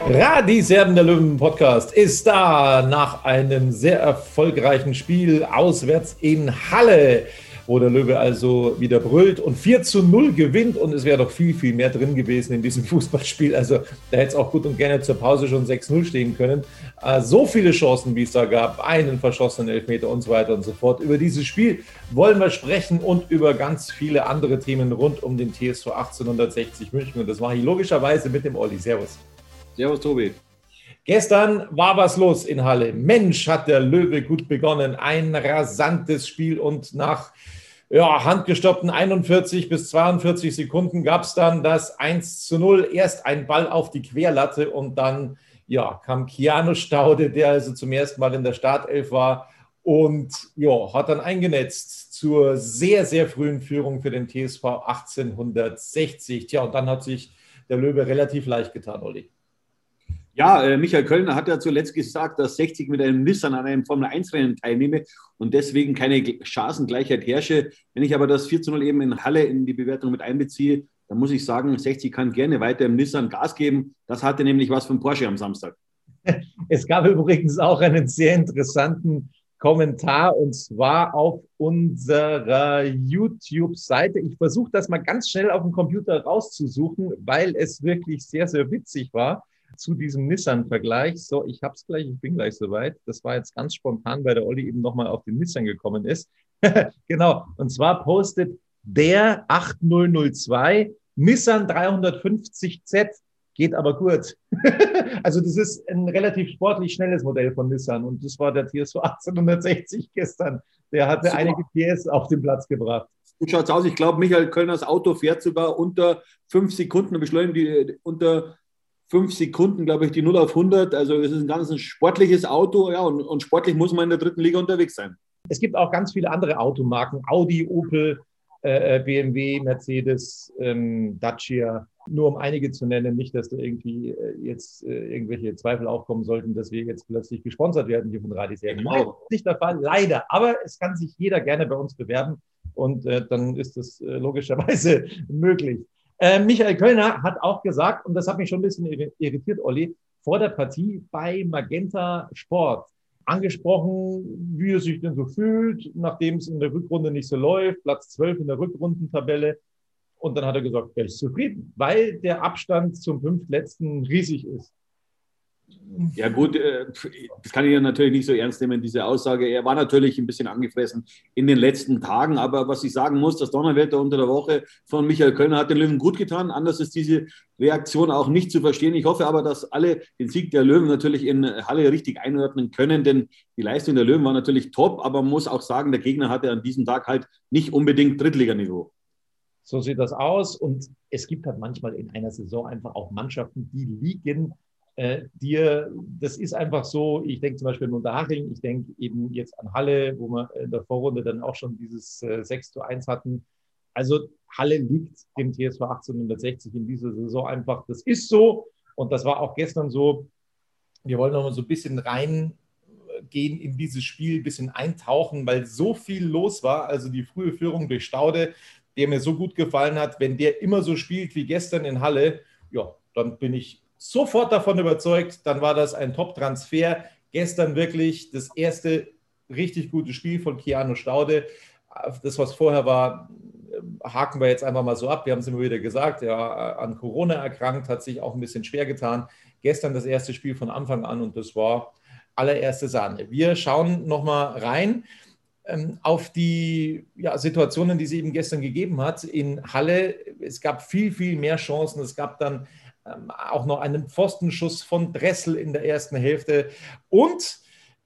Radiserben der Löwen Podcast ist da nach einem sehr erfolgreichen Spiel auswärts in Halle, wo der Löwe also wieder brüllt und 4 zu 0 gewinnt und es wäre doch viel, viel mehr drin gewesen in diesem Fußballspiel. Also da hätte es auch gut und gerne zur Pause schon 6-0 stehen können. Äh, so viele Chancen, wie es da gab, einen verschossenen Elfmeter und so weiter und so fort. Über dieses Spiel wollen wir sprechen und über ganz viele andere Themen rund um den TSV 1860 München. Und das mache ich logischerweise mit dem Olli. Servus. Servus, Tobi. Gestern war was los in Halle. Mensch, hat der Löwe gut begonnen. Ein rasantes Spiel und nach ja, handgestoppten 41 bis 42 Sekunden gab es dann das 1 zu 0. Erst ein Ball auf die Querlatte und dann ja, kam Keanu Staude, der also zum ersten Mal in der Startelf war und ja, hat dann eingenetzt zur sehr, sehr frühen Führung für den TSV 1860. Tja, und dann hat sich der Löwe relativ leicht getan, Olli. Ja, äh, Michael Kölner hat ja zuletzt gesagt, dass 60 mit einem Nissan an einem Formel-1-Rennen teilnehme und deswegen keine Chancengleichheit herrsche. Wenn ich aber das 4 zu 0 eben in Halle in die Bewertung mit einbeziehe, dann muss ich sagen, 60 kann gerne weiter im Nissan Gas geben. Das hatte nämlich was von Porsche am Samstag. Es gab übrigens auch einen sehr interessanten Kommentar und zwar auf unserer YouTube-Seite. Ich versuche das mal ganz schnell auf dem Computer rauszusuchen, weil es wirklich sehr, sehr witzig war zu diesem Nissan-Vergleich. So, ich habe es gleich, ich bin gleich soweit. Das war jetzt ganz spontan, weil der Olli eben nochmal auf den Nissan gekommen ist. genau, und zwar postet der 8002 Nissan 350Z geht aber gut. also das ist ein relativ sportlich schnelles Modell von Nissan und das war der TSV 1860 gestern. Der hatte Super. einige PS auf den Platz gebracht. Gut schaut's aus. Ich glaube, Michael Kölners Auto fährt sogar unter fünf Sekunden, beschleunigen die unter fünf Sekunden, glaube ich, die 0 auf 100. Also es ist ein ganz sportliches Auto, ja, und, und sportlich muss man in der dritten Liga unterwegs sein. Es gibt auch ganz viele andere Automarken, Audi, Opel, äh, BMW, Mercedes, ähm, Dacia, nur um einige zu nennen, nicht, dass da irgendwie äh, jetzt äh, irgendwelche Zweifel aufkommen sollten, dass wir jetzt plötzlich gesponsert werden hier von Radiserien. Genau. Nein, nicht der Fall, leider. Aber es kann sich jeder gerne bei uns bewerben und äh, dann ist das äh, logischerweise möglich. Äh, Michael Kölner hat auch gesagt, und das hat mich schon ein bisschen irritiert, Olli, vor der Partie bei Magenta Sport angesprochen, wie er sich denn so fühlt, nachdem es in der Rückrunde nicht so läuft, Platz 12 in der Rückrundentabelle. Und dann hat er gesagt, er ist zufrieden, weil der Abstand zum fünftletzten riesig ist. Ja gut, äh, das kann ich ja natürlich nicht so ernst nehmen, diese Aussage. Er war natürlich ein bisschen angefressen in den letzten Tagen, aber was ich sagen muss, das Donnerwetter unter der Woche von Michael Kölner hat den Löwen gut getan. Anders ist diese Reaktion auch nicht zu verstehen. Ich hoffe aber, dass alle den Sieg der Löwen natürlich in Halle richtig einordnen können, denn die Leistung der Löwen war natürlich top, aber man muss auch sagen, der Gegner hatte an diesem Tag halt nicht unbedingt Drittliganiveau. So sieht das aus und es gibt halt manchmal in einer Saison einfach auch Mannschaften, die liegen äh, dir, das ist einfach so, ich denke zum Beispiel an Unterhaching, ich denke eben jetzt an Halle, wo wir in der Vorrunde dann auch schon dieses äh, 6 zu 1 hatten. Also Halle liegt dem TSV 1860 in dieser Saison einfach, das ist so und das war auch gestern so. Wir wollen noch mal so ein bisschen rein reingehen in dieses Spiel, ein bisschen eintauchen, weil so viel los war. Also die frühe Führung durch Staude, der mir so gut gefallen hat, wenn der immer so spielt wie gestern in Halle, ja, dann bin ich sofort davon überzeugt, dann war das ein Top-Transfer. Gestern wirklich das erste richtig gute Spiel von Keanu Staude. Das, was vorher war, haken wir jetzt einfach mal so ab. Wir haben es immer wieder gesagt, ja, an Corona erkrankt, hat sich auch ein bisschen schwer getan. Gestern das erste Spiel von Anfang an und das war allererste Sahne. Wir schauen nochmal rein ähm, auf die ja, Situationen, die es eben gestern gegeben hat in Halle. Es gab viel, viel mehr Chancen. Es gab dann auch noch einen Pfostenschuss von Dressel in der ersten Hälfte und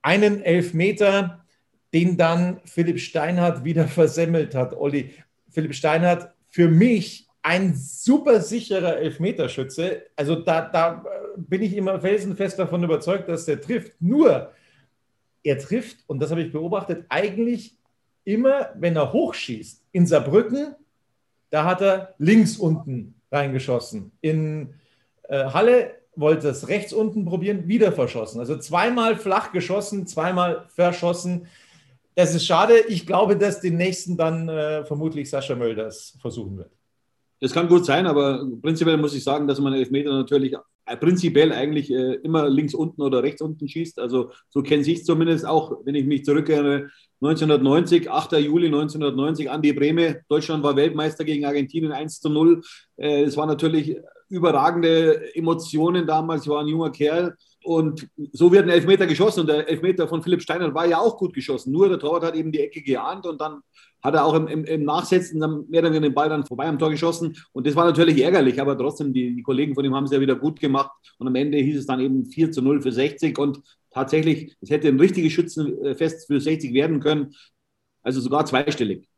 einen Elfmeter, den dann Philipp Steinhardt wieder versemmelt hat. Olli, Philipp Steinhardt für mich ein super sicherer Elfmeterschütze. Also da, da bin ich immer felsenfest davon überzeugt, dass der trifft. Nur, er trifft, und das habe ich beobachtet, eigentlich immer, wenn er hochschießt. In Saarbrücken, da hat er links unten reingeschossen. In äh, Halle wollte es rechts unten probieren, wieder verschossen. Also zweimal flach geschossen, zweimal verschossen. Das ist schade. Ich glaube, dass den nächsten dann äh, vermutlich Sascha Mölders versuchen wird. Das kann gut sein, aber prinzipiell muss ich sagen, dass man Elfmeter natürlich äh, prinzipiell eigentlich äh, immer links unten oder rechts unten schießt. Also so kenne ich es zumindest auch, wenn ich mich zurückerinnere. 1990, 8. Juli 1990, Andi Breme, Deutschland war Weltmeister gegen Argentinien 1 zu 0. Äh, es war natürlich überragende Emotionen damals. Ich war ein junger Kerl. Und so wird ein Elfmeter geschossen. Und der Elfmeter von Philipp Steiner war ja auch gut geschossen. Nur der Torwart hat eben die Ecke geahnt und dann hat er auch im, im, im Nachsetzen dann mehr oder weniger den Ball dann vorbei am Tor geschossen. Und das war natürlich ärgerlich, aber trotzdem, die, die Kollegen von ihm haben es ja wieder gut gemacht. Und am Ende hieß es dann eben 4 zu 0 für 60. Und tatsächlich, es hätte ein richtiges Schützenfest für 60 werden können. Also sogar zweistellig.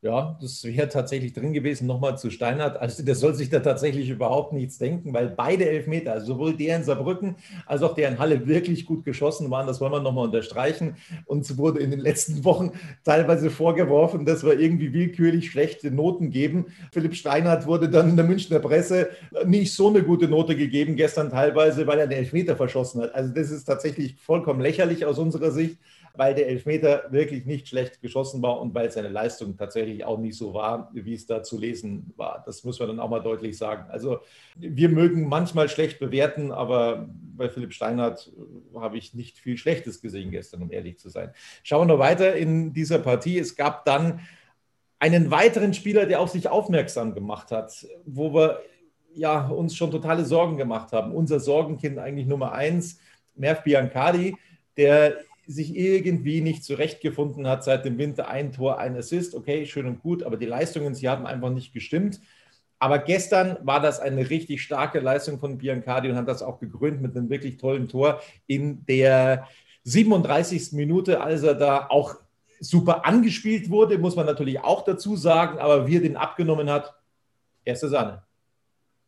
Ja, das wäre tatsächlich drin gewesen, nochmal zu Steinhardt. Also der soll sich da tatsächlich überhaupt nichts denken, weil beide Elfmeter, also sowohl der in Saarbrücken als auch der in Halle wirklich gut geschossen waren. Das wollen wir nochmal unterstreichen. Uns wurde in den letzten Wochen teilweise vorgeworfen, dass wir irgendwie willkürlich schlechte Noten geben. Philipp Steinhardt wurde dann in der Münchner Presse nicht so eine gute Note gegeben, gestern teilweise, weil er den Elfmeter verschossen hat. Also das ist tatsächlich vollkommen lächerlich aus unserer Sicht weil der Elfmeter wirklich nicht schlecht geschossen war und weil seine Leistung tatsächlich auch nicht so war, wie es da zu lesen war. Das muss man dann auch mal deutlich sagen. Also wir mögen manchmal schlecht bewerten, aber bei Philipp Steinhardt habe ich nicht viel Schlechtes gesehen gestern, um ehrlich zu sein. Schauen wir noch weiter in dieser Partie. Es gab dann einen weiteren Spieler, der auf sich aufmerksam gemacht hat, wo wir ja, uns schon totale Sorgen gemacht haben. Unser Sorgenkind eigentlich Nummer eins, Merv Biancardi, der sich irgendwie nicht zurechtgefunden hat seit dem Winter. Ein Tor, ein Assist, okay, schön und gut, aber die Leistungen, sie haben einfach nicht gestimmt. Aber gestern war das eine richtig starke Leistung von Biancardi und hat das auch gekrönt mit einem wirklich tollen Tor in der 37. Minute, als er da auch super angespielt wurde, muss man natürlich auch dazu sagen, aber wie er den abgenommen hat, erste Sahne.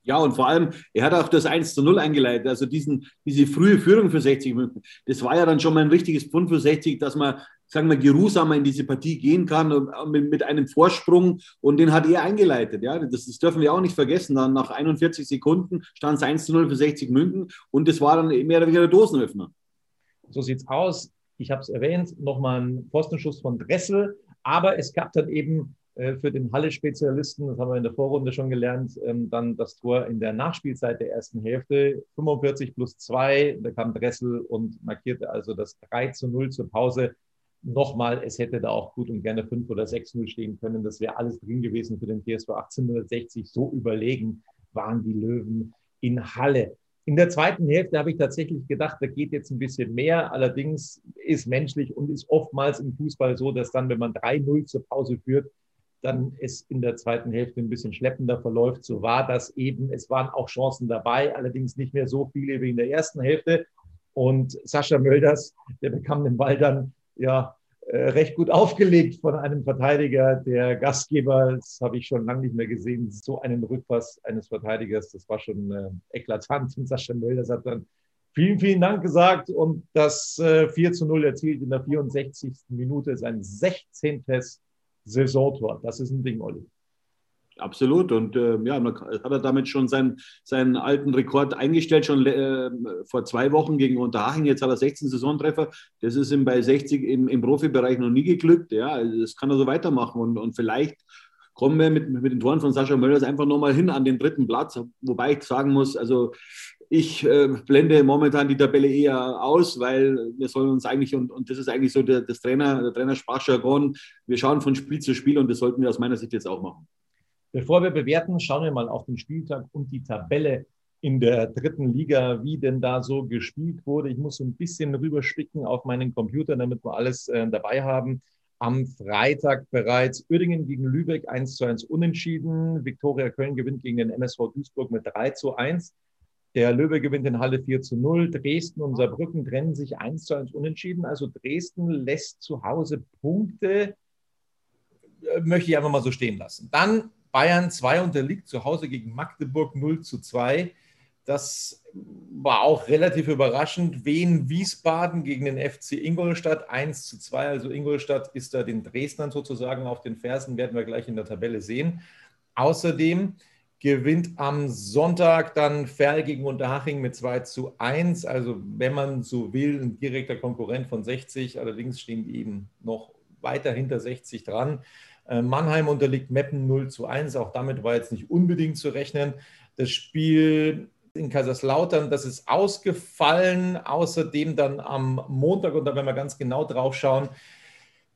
Ja, und vor allem, er hat auch das 1 zu 0 eingeleitet, also diesen, diese frühe Führung für 60 Minuten. Das war ja dann schon mal ein richtiges Pfund für 60, dass man, sagen wir, geruhsamer in diese Partie gehen kann äh, mit, mit einem Vorsprung und den hat er eingeleitet. Ja, das, das, dürfen wir auch nicht vergessen. Dann nach 41 Sekunden stand es 1 zu 0 für 60 München und das war dann mehr oder weniger der Dosenöffner. So sieht's aus. Ich habe es erwähnt, nochmal ein Postenschuss von Dressel, aber es gab dann eben für den Halle-Spezialisten, das haben wir in der Vorrunde schon gelernt, ähm, dann das Tor in der Nachspielzeit der ersten Hälfte, 45 plus 2, da kam Dressel und markierte also das 3 zu 0 zur Pause. Nochmal, es hätte da auch gut und gerne 5 oder 6-0 stehen können. Das wäre alles drin gewesen für den TSV 1860. So überlegen waren die Löwen in Halle. In der zweiten Hälfte habe ich tatsächlich gedacht, da geht jetzt ein bisschen mehr. Allerdings ist menschlich und ist oftmals im Fußball so, dass dann, wenn man 3-0 zur Pause führt, dann es in der zweiten Hälfte ein bisschen schleppender verläuft. So war das eben. Es waren auch Chancen dabei, allerdings nicht mehr so viele wie in der ersten Hälfte. Und Sascha Mölders, der bekam den Ball dann ja äh, recht gut aufgelegt von einem Verteidiger. Der Gastgeber, das habe ich schon lange nicht mehr gesehen, so einen Rückpass eines Verteidigers, das war schon äh, eklatant. Und Sascha Mölders hat dann vielen, vielen Dank gesagt und das äh, 4 zu 0 erzielt in der 64. Minute, sein 16. Saisontor. Das ist ein Ding, Olli. Absolut. Und äh, ja, hat er damit schon seinen, seinen alten Rekord eingestellt, schon äh, vor zwei Wochen gegen Unterhaching. Jetzt hat er 16 Saisontreffer. Das ist ihm bei 60 im, im Profibereich noch nie geglückt. Ja, also das kann er so weitermachen. Und, und vielleicht kommen wir mit, mit den Toren von Sascha Möllers einfach nochmal hin an den dritten Platz. Wobei ich sagen muss, also ich äh, blende momentan die Tabelle eher aus, weil wir sollen uns eigentlich, und, und das ist eigentlich so der, das Trainer, der Trainersprachjargon, wir schauen von Spiel zu Spiel und das sollten wir aus meiner Sicht jetzt auch machen. Bevor wir bewerten, schauen wir mal auf den Spieltag und die Tabelle in der dritten Liga, wie denn da so gespielt wurde. Ich muss so ein bisschen rüberspicken auf meinen Computer, damit wir alles äh, dabei haben. Am Freitag bereits Uerdingen gegen Lübeck 1 zu 1 unentschieden. Viktoria Köln gewinnt gegen den MSV Duisburg mit 3 zu 1. Der Löwe gewinnt in Halle 4 zu 0. Dresden und Saarbrücken trennen sich 1 zu 1 unentschieden. Also Dresden lässt zu Hause Punkte, äh, möchte ich einfach mal so stehen lassen. Dann Bayern 2 unterliegt zu Hause gegen Magdeburg 0 zu 2. Das war auch relativ überraschend. Wien Wiesbaden gegen den FC Ingolstadt 1 zu 2. Also Ingolstadt ist da den Dresdnern sozusagen auf den Fersen, werden wir gleich in der Tabelle sehen. Außerdem gewinnt am Sonntag dann Ferl gegen Unterhaching mit 2 zu 1. Also wenn man so will, ein direkter Konkurrent von 60. Allerdings stehen die eben noch weiter hinter 60 dran. Äh, Mannheim unterliegt Meppen 0 zu 1. Auch damit war jetzt nicht unbedingt zu rechnen. Das Spiel in Kaiserslautern, das ist ausgefallen. Außerdem dann am Montag, und da werden wir ganz genau drauf schauen,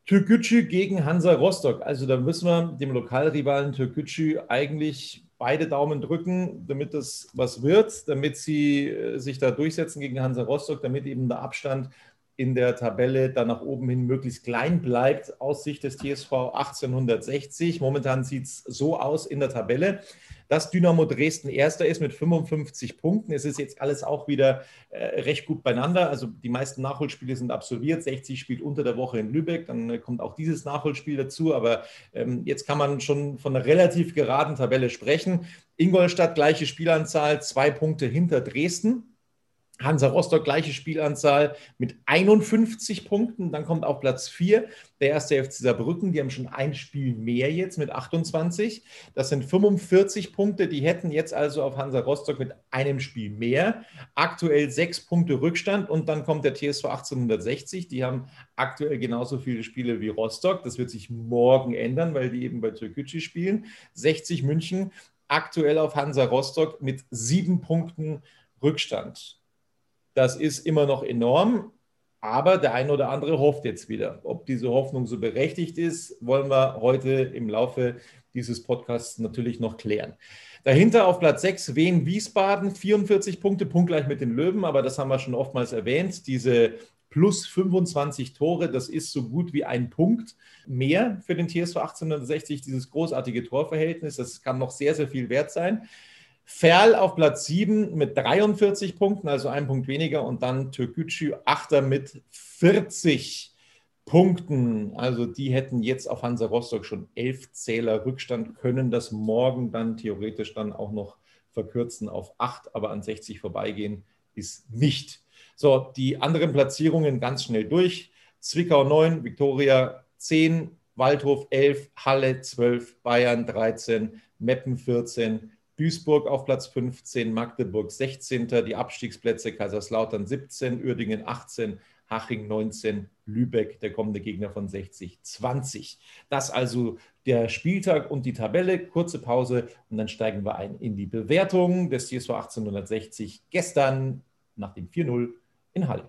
Türkgücü gegen Hansa Rostock. Also da müssen wir dem Lokalrivalen Türkgücü eigentlich beide Daumen drücken, damit das was wird, damit sie äh, sich da durchsetzen gegen Hansa Rostock, damit eben der Abstand in der Tabelle dann nach oben hin möglichst klein bleibt aus Sicht des TSV 1860. Momentan sieht es so aus in der Tabelle, dass Dynamo Dresden erster ist mit 55 Punkten. Es ist jetzt alles auch wieder äh, recht gut beieinander. Also die meisten Nachholspiele sind absolviert. 60 spielt unter der Woche in Lübeck. Dann äh, kommt auch dieses Nachholspiel dazu. Aber ähm, jetzt kann man schon von einer relativ geraden Tabelle sprechen. Ingolstadt gleiche Spielanzahl, zwei Punkte hinter Dresden. Hansa Rostock gleiche Spielanzahl mit 51 Punkten. Dann kommt auf Platz 4 der erste FC Saarbrücken. Die haben schon ein Spiel mehr jetzt mit 28. Das sind 45 Punkte. Die hätten jetzt also auf Hansa Rostock mit einem Spiel mehr. Aktuell sechs Punkte Rückstand. Und dann kommt der TSV 1860. Die haben aktuell genauso viele Spiele wie Rostock. Das wird sich morgen ändern, weil die eben bei Türkgücü spielen. 60 München aktuell auf Hansa Rostock mit sieben Punkten Rückstand. Das ist immer noch enorm, aber der eine oder andere hofft jetzt wieder. Ob diese Hoffnung so berechtigt ist, wollen wir heute im Laufe dieses Podcasts natürlich noch klären. Dahinter auf Platz 6 Wien Wiesbaden, 44 Punkte, punktgleich mit den Löwen, aber das haben wir schon oftmals erwähnt. Diese plus 25 Tore, das ist so gut wie ein Punkt mehr für den TSV 1860, dieses großartige Torverhältnis. Das kann noch sehr, sehr viel wert sein. Ferl auf Platz 7 mit 43 Punkten, also ein Punkt weniger. Und dann Türkgücü, Achter mit 40 Punkten. Also die hätten jetzt auf Hansa Rostock schon elf Zähler Rückstand, können das morgen dann theoretisch dann auch noch verkürzen auf 8, aber an 60 vorbeigehen ist nicht. So, die anderen Platzierungen ganz schnell durch. Zwickau 9, Viktoria 10, Waldhof 11, Halle 12, Bayern 13, Meppen 14, Duisburg auf Platz 15, Magdeburg 16. Die Abstiegsplätze Kaiserslautern 17, Uerdingen 18, Haching 19, Lübeck, der kommende Gegner von 60, 20. Das also der Spieltag und die Tabelle. Kurze Pause und dann steigen wir ein in die Bewertung des TSV 1860 gestern nach dem 4-0 in Halle.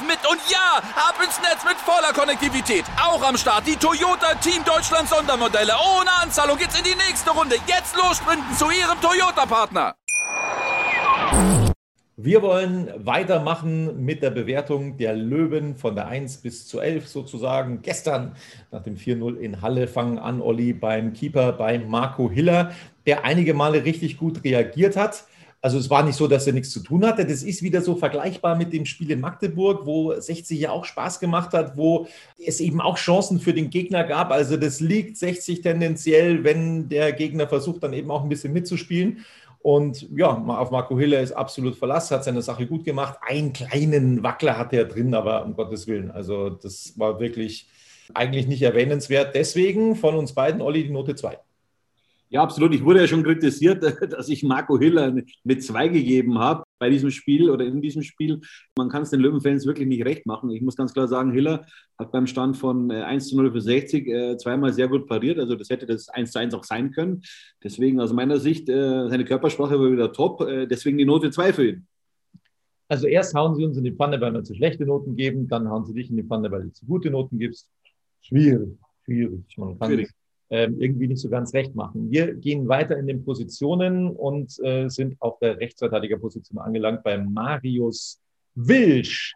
mit. Und ja, ab ins Netz mit voller Konnektivität. Auch am Start die Toyota Team Deutschland Sondermodelle. Ohne Anzahlung geht's in die nächste Runde. Jetzt los sprinten zu ihrem Toyota-Partner. Wir wollen weitermachen mit der Bewertung der Löwen von der 1 bis zu 11 sozusagen. Gestern nach dem 4-0 in Halle fangen an, Olli, beim Keeper, bei Marco Hiller, der einige Male richtig gut reagiert hat. Also es war nicht so, dass er nichts zu tun hatte. Das ist wieder so vergleichbar mit dem Spiel in Magdeburg, wo 60 ja auch Spaß gemacht hat, wo es eben auch Chancen für den Gegner gab. Also das liegt 60 tendenziell, wenn der Gegner versucht, dann eben auch ein bisschen mitzuspielen. Und ja, auf Marco Hiller ist absolut Verlass, hat seine Sache gut gemacht. Einen kleinen Wackler hatte er drin, aber um Gottes Willen. Also das war wirklich eigentlich nicht erwähnenswert. Deswegen von uns beiden, Olli, die Note 2. Ja, absolut. Ich wurde ja schon kritisiert, dass ich Marco Hiller mit zwei gegeben habe bei diesem Spiel oder in diesem Spiel. Man kann es den Löwenfans wirklich nicht recht machen. Ich muss ganz klar sagen, Hiller hat beim Stand von 1 äh, zu 0 für 60 äh, zweimal sehr gut pariert. Also das hätte das 1 zu 1 auch sein können. Deswegen aus meiner Sicht, äh, seine Körpersprache war wieder top. Deswegen die Note 2 für ihn. Also erst hauen sie uns in die Pfanne, weil wir zu schlechte Noten geben, dann hauen sie dich in die Pfanne, weil du zu gute Noten gibst. Schwierig, schwierig. Man kann schwierig irgendwie nicht so ganz recht machen. Wir gehen weiter in den Positionen und äh, sind auf der Rechtsverteidigerposition angelangt bei Marius Wilsch,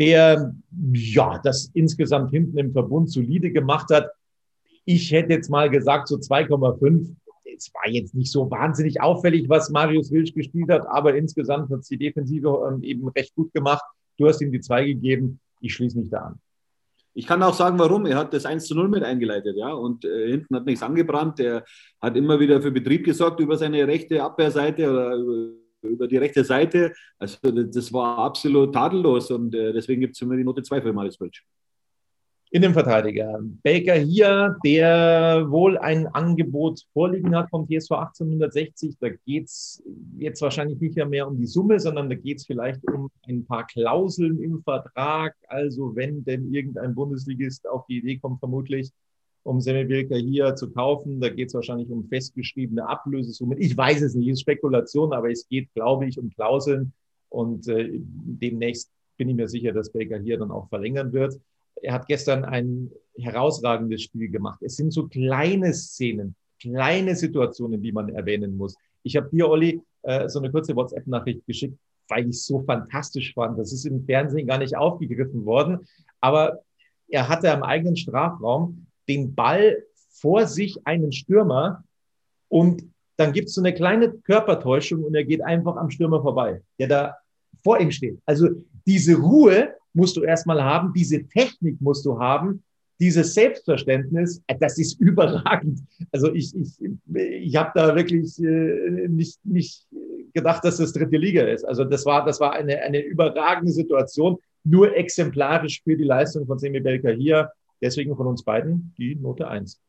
der ja das insgesamt hinten im Verbund solide gemacht hat. Ich hätte jetzt mal gesagt, so 2,5. Es war jetzt nicht so wahnsinnig auffällig, was Marius Wilsch gespielt hat, aber insgesamt hat es die Defensive ähm, eben recht gut gemacht. Du hast ihm die zwei gegeben. Ich schließe mich da an. Ich kann auch sagen, warum. Er hat das 1 zu 0 mit eingeleitet, ja. Und äh, hinten hat nichts angebrannt. Er hat immer wieder für Betrieb gesorgt über seine rechte Abwehrseite oder über, über die rechte Seite. Also das war absolut tadellos und äh, deswegen gibt es immer die Note 2 für Marius Welch. Innenverteidiger. Baker hier, der wohl ein Angebot vorliegen hat vom TSV 1860. Da geht es jetzt wahrscheinlich nicht mehr um die Summe, sondern da geht es vielleicht um ein paar Klauseln im Vertrag. Also wenn denn irgendein Bundesligist auf die Idee kommt, vermutlich um Baker hier zu kaufen, da geht es wahrscheinlich um festgeschriebene Ablösesummen. Ich weiß es nicht, es ist Spekulation, aber es geht, glaube ich, um Klauseln. Und äh, demnächst bin ich mir sicher, dass Baker hier dann auch verlängern wird er hat gestern ein herausragendes Spiel gemacht. Es sind so kleine Szenen, kleine Situationen, die man erwähnen muss. Ich habe dir, Olli, äh, so eine kurze WhatsApp-Nachricht geschickt, weil ich es so fantastisch fand. Das ist im Fernsehen gar nicht aufgegriffen worden. Aber er hatte am eigenen Strafraum den Ball vor sich einen Stürmer und dann gibt es so eine kleine Körpertäuschung und er geht einfach am Stürmer vorbei, der da vor ihm steht. Also diese Ruhe, musst du erstmal haben, diese Technik musst du haben, dieses Selbstverständnis, äh, das ist überragend. Also ich, ich, ich habe da wirklich äh, nicht, nicht gedacht, dass das dritte Liga ist. Also das war, das war eine, eine überragende Situation, nur exemplarisch für die Leistung von Semi Belka hier. Deswegen von uns beiden die Note eins.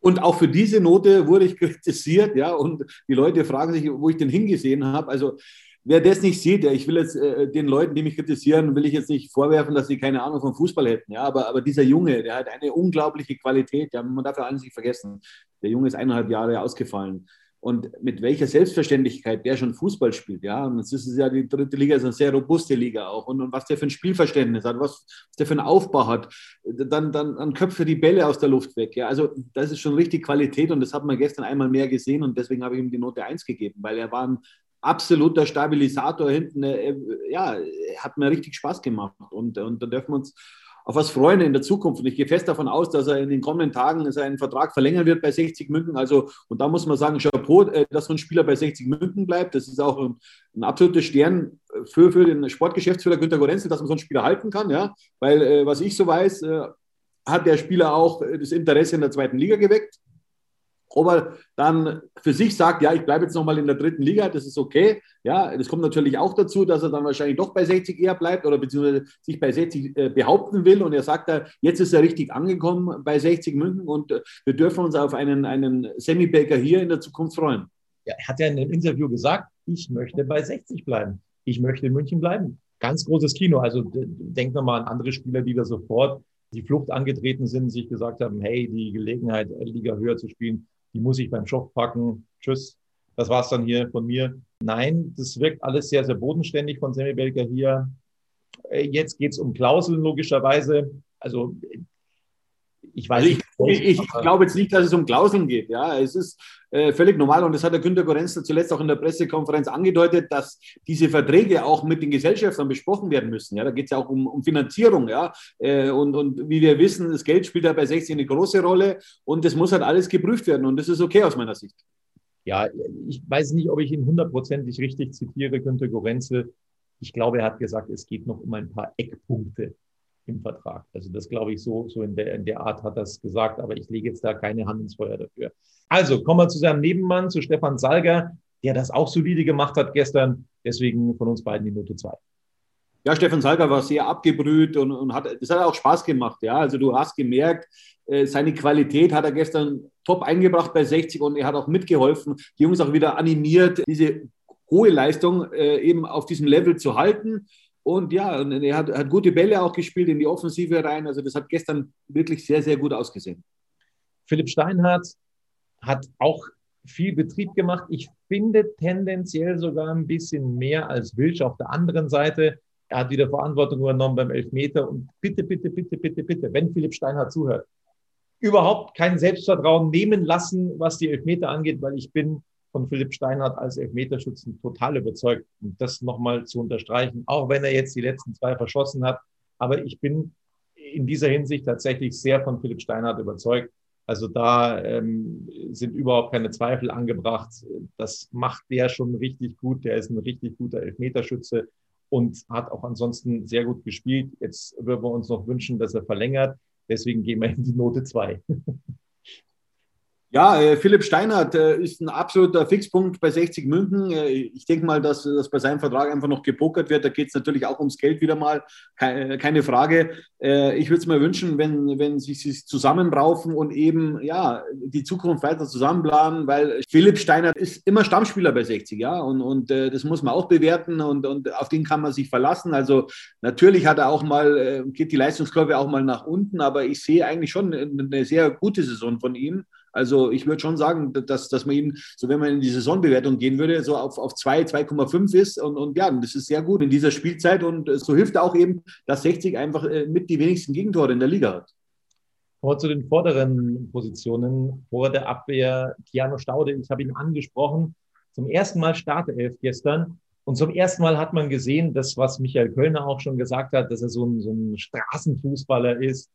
Und auch für diese Note wurde ich kritisiert, ja, und die Leute fragen sich, wo ich denn hingesehen habe. Also wer das nicht sieht, ich will jetzt äh, den Leuten, die mich kritisieren, will ich jetzt nicht vorwerfen, dass sie keine Ahnung vom Fußball hätten. Ja, aber, aber dieser Junge, der hat eine unglaubliche Qualität. Ja, man darf ja alles nicht vergessen. Der Junge ist eineinhalb Jahre ausgefallen. Und mit welcher Selbstverständlichkeit der schon Fußball spielt, ja. Und es ist ja die dritte Liga, ist eine sehr robuste Liga auch. Und, und was der für ein Spielverständnis hat, was, was der für einen Aufbau hat, dann, dann, dann köpft die Bälle aus der Luft weg. Ja, also das ist schon richtig Qualität und das hat man gestern einmal mehr gesehen und deswegen habe ich ihm die Note 1 gegeben, weil er war ein absoluter Stabilisator hinten. Äh, ja, hat mir richtig Spaß gemacht. Und, und da dürfen wir uns auf was freuen in der Zukunft. Und ich gehe fest davon aus, dass er in den kommenden Tagen seinen Vertrag verlängern wird bei 60 München. Also, und da muss man sagen, Chapeau, äh, dass so ein Spieler bei 60 München bleibt. Das ist auch ein, ein absoluter Stern für, für den Sportgeschäftsführer Günter Gorenzel, dass man so einen Spieler halten kann. Ja? Weil, äh, was ich so weiß, hat der Spieler auch das Interesse in der zweiten Liga geweckt ob er dann für sich sagt, ja, ich bleibe jetzt nochmal in der dritten Liga, das ist okay. Ja, das kommt natürlich auch dazu, dass er dann wahrscheinlich doch bei 60 eher bleibt oder beziehungsweise sich bei 60 äh, behaupten will. Und er sagt, da, jetzt ist er richtig angekommen bei 60 München und äh, wir dürfen uns auf einen, einen Semi-Baker hier in der Zukunft freuen. Ja, er hat ja in einem Interview gesagt, ich möchte bei 60 bleiben. Ich möchte in München bleiben. Ganz großes Kino. Also denkt nochmal an andere Spieler, die da sofort die Flucht angetreten sind, sich gesagt haben, hey, die Gelegenheit, Liga höher zu spielen, die muss ich beim Schock packen. Tschüss. Das war's dann hier von mir. Nein, das wirkt alles sehr, sehr bodenständig von Sammy Belker hier. Äh, jetzt geht's um Klauseln logischerweise. Also ich weiß also ich, ich, ich glaube jetzt nicht, dass es um Klauseln geht. Ja, es ist äh, völlig normal und das hat der Günter Gorenzler zuletzt auch in der Pressekonferenz angedeutet, dass diese Verträge auch mit den Gesellschaftern besprochen werden müssen. Ja, da geht es ja auch um, um Finanzierung. Ja, äh, und, und wie wir wissen, das Geld spielt ja bei 60 eine große Rolle und das muss halt alles geprüft werden und das ist okay aus meiner Sicht. Ja, ich weiß nicht, ob ich ihn hundertprozentig richtig zitiere, Günter Gorenzel. Ich glaube, er hat gesagt, es geht noch um ein paar Eckpunkte im Vertrag. Also das glaube ich so, so in der, in der Art hat es gesagt, aber ich lege jetzt da keine Hand ins Feuer dafür. Also kommen wir zu seinem Nebenmann, zu Stefan Salger, der das auch solide gemacht hat gestern. Deswegen von uns beiden die Note zwei. Ja, Stefan Salger war sehr abgebrüht und, und hat, das hat auch Spaß gemacht. Ja, also du hast gemerkt, äh, seine Qualität hat er gestern top eingebracht bei 60 und er hat auch mitgeholfen, die Jungs auch wieder animiert, diese hohe Leistung äh, eben auf diesem Level zu halten. Und ja, und er hat, hat, gute Bälle auch gespielt in die Offensive rein. Also das hat gestern wirklich sehr, sehr gut ausgesehen. Philipp Steinhardt hat auch viel Betrieb gemacht. Ich finde tendenziell sogar ein bisschen mehr als Wilsch auf der anderen Seite. Er hat wieder Verantwortung übernommen beim Elfmeter. Und bitte, bitte, bitte, bitte, bitte, wenn Philipp Steinhardt zuhört, überhaupt kein Selbstvertrauen nehmen lassen, was die Elfmeter angeht, weil ich bin von Philipp Steinhardt als Elfmeterschützen total überzeugt. Und das nochmal zu unterstreichen, auch wenn er jetzt die letzten zwei verschossen hat. Aber ich bin in dieser Hinsicht tatsächlich sehr von Philipp Steinhardt überzeugt. Also da ähm, sind überhaupt keine Zweifel angebracht. Das macht der schon richtig gut. Der ist ein richtig guter Elfmeterschütze und hat auch ansonsten sehr gut gespielt. Jetzt würden wir uns noch wünschen, dass er verlängert. Deswegen gehen wir in die Note zwei. Ja, äh, Philipp Steinert äh, ist ein absoluter Fixpunkt bei 60 München. Äh, ich denke mal, dass, dass bei seinem Vertrag einfach noch gepokert wird. Da geht es natürlich auch ums Geld wieder mal, keine, Frage. Ich würde es mir wünschen, wenn, wenn sie sich zusammenraufen und eben ja, die Zukunft weiter zusammenplanen, weil Philipp Steinert ist immer Stammspieler bei 60, ja, und, und das muss man auch bewerten und, und auf den kann man sich verlassen. Also natürlich hat er auch mal, geht die Leistungskurve auch mal nach unten, aber ich sehe eigentlich schon eine sehr gute Saison von ihm. Also ich würde schon sagen, dass, dass man ihm, so wenn man in die Saisonbewertung gehen würde, so auf, auf 2, 2,5 ist. Und, und ja, das ist sehr gut in dieser Spielzeit. Und so hilft auch eben, dass 60 einfach äh, mit die wenigsten Gegentore in der Liga hat. Wir zu den vorderen Positionen vor der Abwehr. Keanu Staude, ich habe ihn angesprochen. Zum ersten Mal Startelf gestern. Und zum ersten Mal hat man gesehen, das, was Michael Kölner auch schon gesagt hat, dass er so ein, so ein Straßenfußballer ist,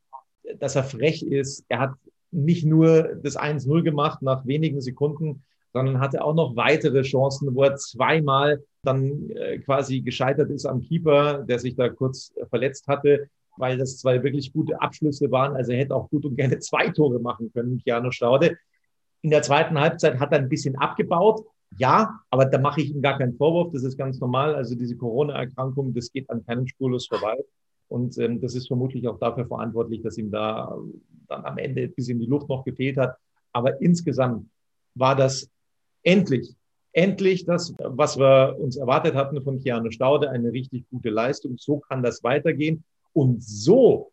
dass er frech ist. Er hat nicht nur das 1-0 gemacht nach wenigen Sekunden, sondern hatte auch noch weitere Chancen, wo er zweimal dann äh, quasi gescheitert ist am Keeper, der sich da kurz äh, verletzt hatte, weil das zwei wirklich gute Abschlüsse waren. Also er hätte auch gut und gerne zwei Tore machen können, Piano Staude. In der zweiten Halbzeit hat er ein bisschen abgebaut. Ja, aber da mache ich ihm gar keinen Vorwurf. Das ist ganz normal. Also diese Corona-Erkrankung, das geht an keinem spurlos vorbei. Und ähm, das ist vermutlich auch dafür verantwortlich, dass ihm da dann am Ende bis in die Luft noch gefehlt hat. Aber insgesamt war das endlich, endlich das, was wir uns erwartet hatten von Keanu Staude, eine richtig gute Leistung. So kann das weitergehen. Und so,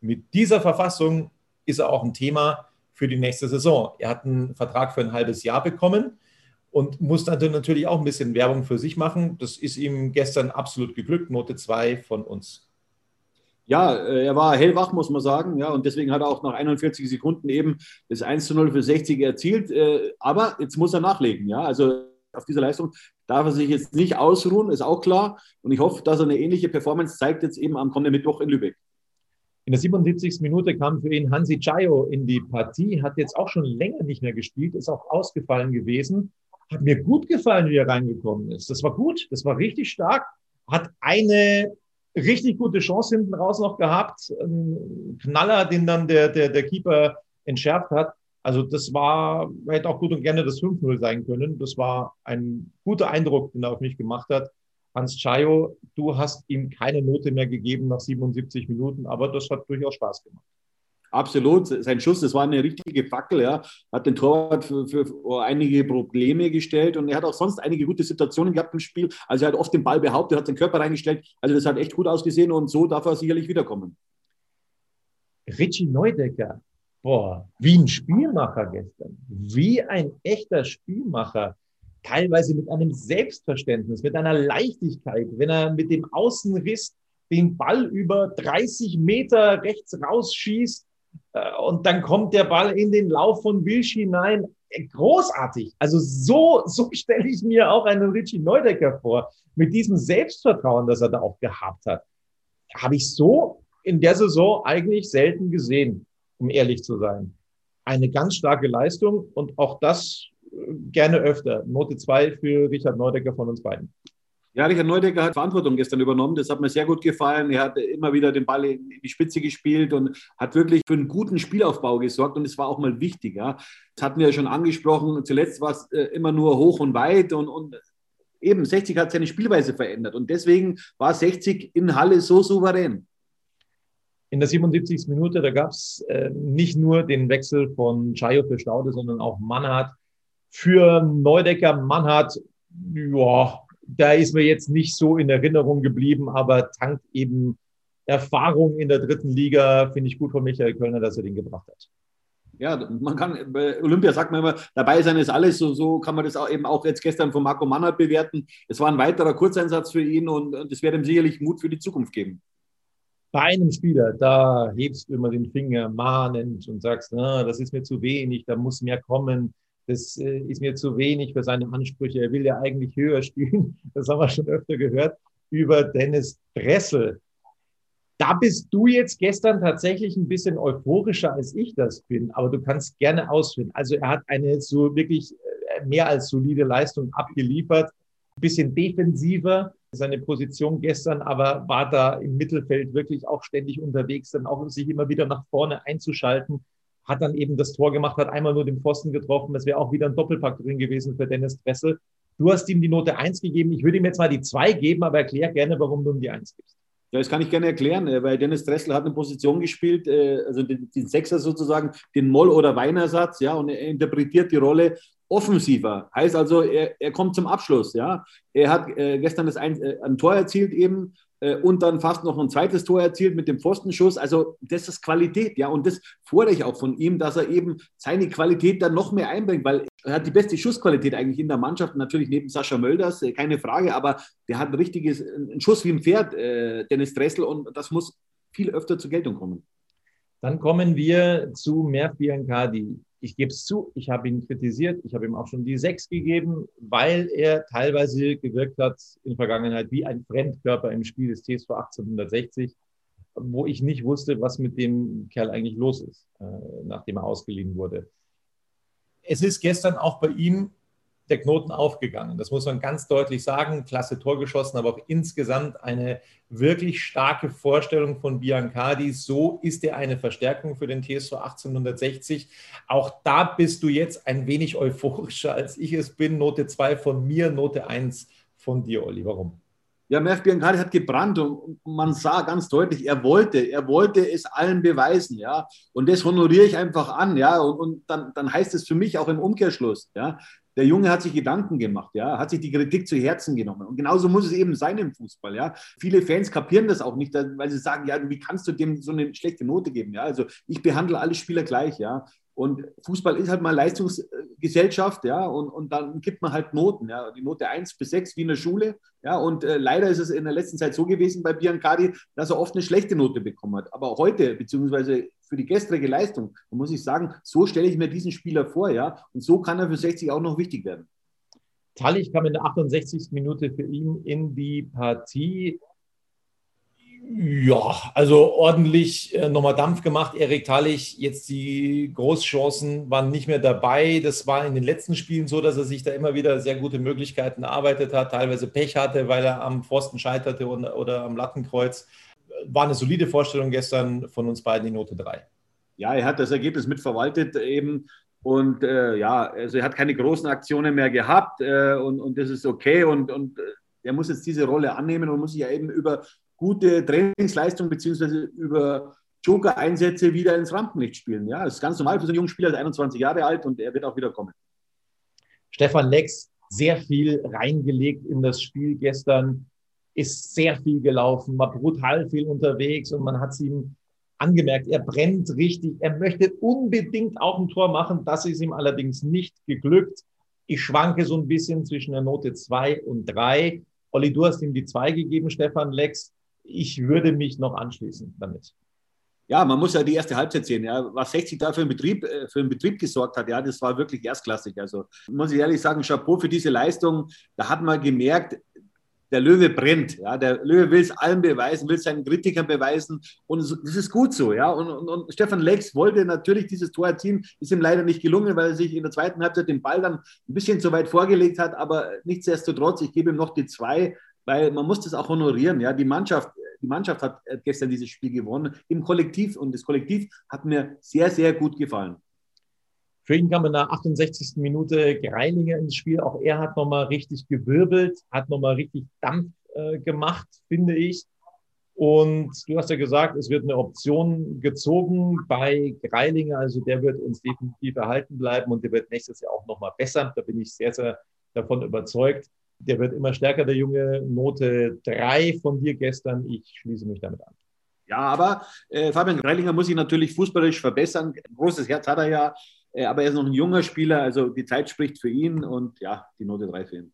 mit dieser Verfassung, ist er auch ein Thema für die nächste Saison. Er hat einen Vertrag für ein halbes Jahr bekommen und muss dann natürlich auch ein bisschen Werbung für sich machen. Das ist ihm gestern absolut geglückt. Note 2 von uns ja, äh, er war hellwach, muss man sagen. Ja, und deswegen hat er auch nach 41 Sekunden eben das 1 zu 0 für 60 erzielt. Äh, aber jetzt muss er nachlegen. Ja, also auf dieser Leistung darf er sich jetzt nicht ausruhen, ist auch klar. Und ich hoffe, dass er eine ähnliche Performance zeigt, jetzt eben am kommenden Mittwoch in Lübeck. In der 77. Minute kam für ihn Hansi Chayo in die Partie, hat jetzt auch schon länger nicht mehr gespielt, ist auch ausgefallen gewesen. Hat mir gut gefallen, wie er reingekommen ist. Das war gut, das war richtig stark. Hat eine richtig gute Chance hinten raus noch gehabt. Ein Knaller, den dann der, der, der Keeper entschärft hat. Also das war, hätte auch gut und gerne das 5-0 sein können. Das war ein guter Eindruck, den er auf mich gemacht hat. Hans Chayo, du hast ihm keine Note mehr gegeben nach 77 Minuten, aber das hat durchaus Spaß gemacht. Absolut, sein Schuss, das war eine richtige Fackel, ja. Hat den Torwart für, für, einige Probleme gestellt und er hat auch sonst einige gute Situationen gehabt im Spiel. Also er hat oft den Ball behauptet, hat den Körper reingestellt. Also das hat echt gut ausgesehen und so darf er sicherlich wiederkommen. Richie Neudecker, boah, wie ein Spielmacher gestern. Wie ein echter Spielmacher. Teilweise mit einem Selbstverständnis, mit einer Leichtigkeit, wenn er mit dem Außenriss den Ball über 30 Meter rechts rausschießt und dann kommt der Ball in den Lauf von Wilsch hinein. Äh, großartig. Also so, so stelle ich mir auch einen Richie Neudecker vor. Mit diesem Selbstvertrauen, das er da auch gehabt hat. Habe ich so in der Saison eigentlich selten gesehen, um ehrlich zu sein. Eine ganz starke Leistung und auch das äh, gerne öfter. Note 2 für Richard Neudecker von uns beiden. Ja, Richard Neudecker hat Verantwortung gestern übernommen. Das hat mir sehr gut gefallen. Er hat immer wieder den Ball in die Spitze gespielt und hat wirklich für einen guten Spielaufbau gesorgt. Und es war auch mal wichtig. Ja. Das hatten wir ja schon angesprochen. Zuletzt war es äh, immer nur hoch und weit und, und eben 60 hat seine Spielweise verändert. Und deswegen war 60 in Halle so souverän. In der 77. Minute, da gab es äh, nicht nur den Wechsel von Chayo für Staude, sondern auch Mannhardt für Neudecker. Mannhardt, ja, da ist mir jetzt nicht so in Erinnerung geblieben, aber tankt eben Erfahrung in der dritten Liga, finde ich gut von Michael Kölner, dass er den gebracht hat. Ja, man kann, bei Olympia sagt man immer, dabei sein ist alles, so, so kann man das auch eben auch jetzt gestern von Marco Mannert bewerten. Es war ein weiterer Kurzeinsatz für ihn und es wird ihm sicherlich Mut für die Zukunft geben. Bei einem Spieler, da hebst du immer den Finger mahnend und sagst, na, das ist mir zu wenig, da muss mehr kommen das äh, ist mir zu wenig für seine Ansprüche. Er will ja eigentlich höher spielen. Das haben wir schon öfter gehört über Dennis Dressel. Da bist du jetzt gestern tatsächlich ein bisschen euphorischer, als ich das bin, aber du kannst gerne ausführen. Also er hat eine so wirklich äh, mehr als solide Leistung abgeliefert, ein bisschen defensiver seine Position gestern, aber war da im Mittelfeld wirklich auch ständig unterwegs, dann auch sich immer wieder nach vorne einzuschalten hat dann eben das Tor gemacht, hat einmal nur den Pfosten getroffen. Das wäre auch wieder ein Doppelpack drin gewesen für Dennis Dressel. Du hast ihm die Note 1 gegeben. Ich würde ihm jetzt mal die 2 geben, aber erklär gerne, warum du ihm die 1 gibst. Ja, das kann ich gerne erklären, äh, weil Dennis Dressel hat eine Position gespielt, äh, also den, den Sechser sozusagen, den Moll- oder Weinersatz, ja, und er interpretiert die Rolle offensiver. Heißt also, er, er kommt zum Abschluss, ja. Er hat äh, gestern das ein, ein Tor erzielt eben und dann fast noch ein zweites Tor erzielt mit dem Pfostenschuss. Also das ist Qualität, ja. Und das fordere ich auch von ihm, dass er eben seine Qualität dann noch mehr einbringt, weil er hat die beste Schussqualität eigentlich in der Mannschaft, natürlich neben Sascha Mölders, äh, keine Frage, aber der hat ein richtiges, einen Schuss wie ein Pferd, äh, Dennis Dressel, und das muss viel öfter zur Geltung kommen. Dann kommen wir zu Merv Biancardi ich gebe es zu, ich habe ihn kritisiert, ich habe ihm auch schon die sechs gegeben, weil er teilweise gewirkt hat in der Vergangenheit wie ein Fremdkörper im Spiel des TSV 1860, wo ich nicht wusste, was mit dem Kerl eigentlich los ist, äh, nachdem er ausgeliehen wurde. Es ist gestern auch bei ihm der Knoten aufgegangen. Das muss man ganz deutlich sagen. Klasse Tor geschossen, aber auch insgesamt eine wirklich starke Vorstellung von Biancardi. So ist er eine Verstärkung für den TSV 1860. Auch da bist du jetzt ein wenig euphorischer, als ich es bin. Note 2 von mir, Note 1 von dir, Olli. Warum? Ja, Merv Biancardi hat gebrannt und man sah ganz deutlich, er wollte, er wollte es allen beweisen, ja. Und das honoriere ich einfach an, ja. Und, und dann, dann heißt es für mich auch im Umkehrschluss, ja. Der Junge hat sich Gedanken gemacht, ja, hat sich die Kritik zu Herzen genommen. Und genauso muss es eben sein im Fußball, ja. Viele Fans kapieren das auch nicht, weil sie sagen, ja, wie kannst du dem so eine schlechte Note geben, ja. Also ich behandle alle Spieler gleich, ja. Und Fußball ist halt mal Leistungsgesellschaft, ja, und, und dann gibt man halt Noten, ja, die Note 1 bis 6 wie in der Schule, ja, und äh, leider ist es in der letzten Zeit so gewesen bei Biancardi, dass er oft eine schlechte Note bekommen hat. Aber heute, beziehungsweise für die gestrige Leistung, da muss ich sagen, so stelle ich mir diesen Spieler vor, ja, und so kann er für 60 auch noch wichtig werden. Tallich kam in der 68. Minute für ihn in die Partie. Ja, also ordentlich äh, nochmal Dampf gemacht. Erik Tallich, jetzt die Großchancen waren nicht mehr dabei. Das war in den letzten Spielen so, dass er sich da immer wieder sehr gute Möglichkeiten erarbeitet hat, teilweise Pech hatte, weil er am Pfosten scheiterte oder, oder am Lattenkreuz. War eine solide Vorstellung gestern von uns beiden, die Note 3. Ja, er hat das Ergebnis mitverwaltet eben. Und äh, ja, also er hat keine großen Aktionen mehr gehabt äh, und, und das ist okay. Und, und äh, er muss jetzt diese Rolle annehmen und muss sich ja eben über gute Trainingsleistung beziehungsweise über Joker-Einsätze wieder ins Rampenlicht spielen. Ja, das ist ganz normal für so einen jungen Spieler, der ist 21 Jahre alt und er wird auch wieder kommen. Stefan Lex, sehr viel reingelegt in das Spiel gestern, ist sehr viel gelaufen, war brutal viel unterwegs und man hat es ihm angemerkt, er brennt richtig, er möchte unbedingt auch ein Tor machen, das ist ihm allerdings nicht geglückt. Ich schwanke so ein bisschen zwischen der Note 2 und 3. Olli, du hast ihm die 2 gegeben, Stefan Lex ich würde mich noch anschließen damit. ja, man muss ja die erste Halbzeit sehen. Ja. Was 60 da für einen, Betrieb, äh, für einen Betrieb gesorgt hat, ja, das war wirklich erstklassig. Also muss ich ehrlich sagen, Chapeau für diese Leistung. Da hat man gemerkt, der Löwe brennt. Ja, der Löwe will es allen beweisen, will es seinen Kritikern beweisen. Und das ist gut so. Ja. Und, und, und, Stefan Lex wollte natürlich dieses Tor erzielen, ist ihm leider nicht gelungen, weil er sich in der zweiten Halbzeit den Ball dann ein bisschen zu weit vorgelegt hat. Aber nichtsdestotrotz, ich gebe ihm noch die zwei, weil man muss das auch honorieren. Ja. Die Mannschaft die Mannschaft hat gestern dieses Spiel gewonnen im Kollektiv und das Kollektiv hat mir sehr, sehr gut gefallen. Für ihn kam in der 68. Minute Greilinger ins Spiel. Auch er hat nochmal richtig gewirbelt, hat nochmal richtig Dampf äh, gemacht, finde ich. Und du hast ja gesagt, es wird eine Option gezogen bei Greilinger. Also der wird uns definitiv erhalten bleiben und der wird nächstes Jahr auch nochmal besser. Da bin ich sehr, sehr davon überzeugt. Der wird immer stärker, der Junge. Note 3 von dir gestern. Ich schließe mich damit an. Ja, aber äh, Fabian Greilinger muss sich natürlich fußballisch verbessern. Ein großes Herz hat er ja, aber er ist noch ein junger Spieler. Also die Zeit spricht für ihn und ja, die Note 3 für ihn.